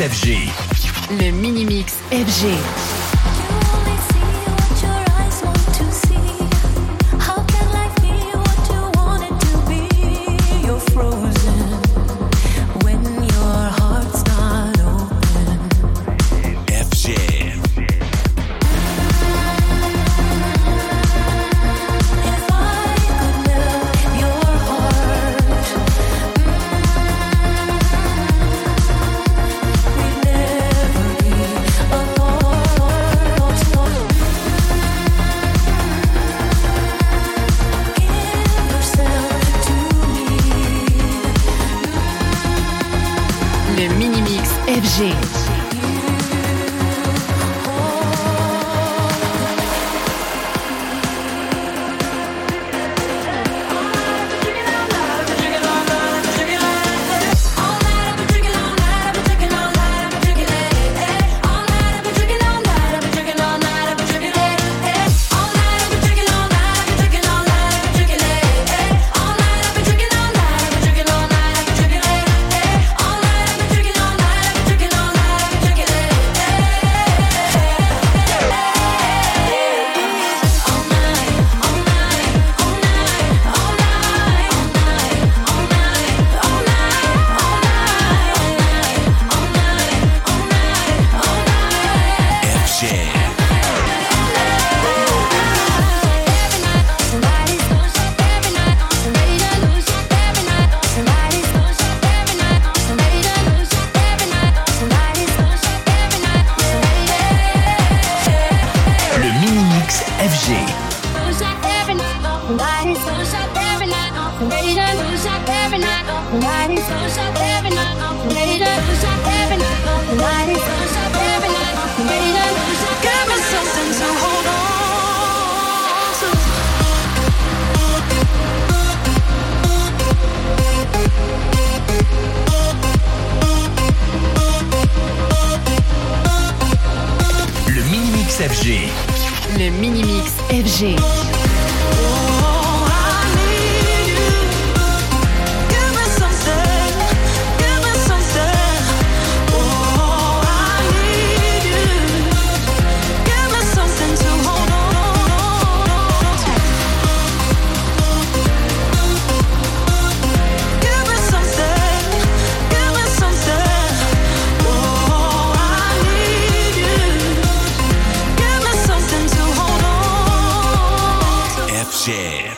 FG. Le mini-mix FG. Mini-mix FG. Le mini-mix FG. Le mini-mix FG. Jam.